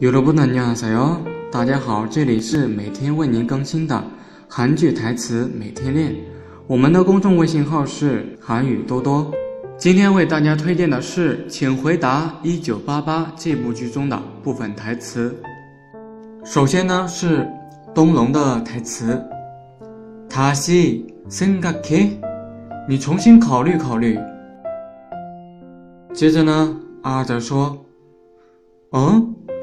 여러분안녕하세요，大家好，这里是每天为您更新的韩剧台词每天练。我们的公众微信号是韩语多多。今天为大家推荐的是《请回答一九八八》这部剧中的部分台词。首先呢是东龙的台词：“다시생각 해， 你重新考虑考虑。”接着呢，阿哲说：“嗯。”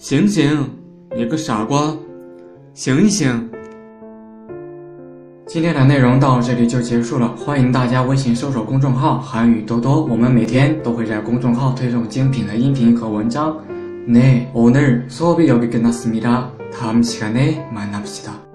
醒醒，你个傻瓜，醒一醒！今天的内容到这里就结束了，欢迎大家微信搜索公众号“韩语多多”，我们每天都会在公众号推送精品的音频和文章。네오늘수업이여기끝났습니다다음시간에만납시다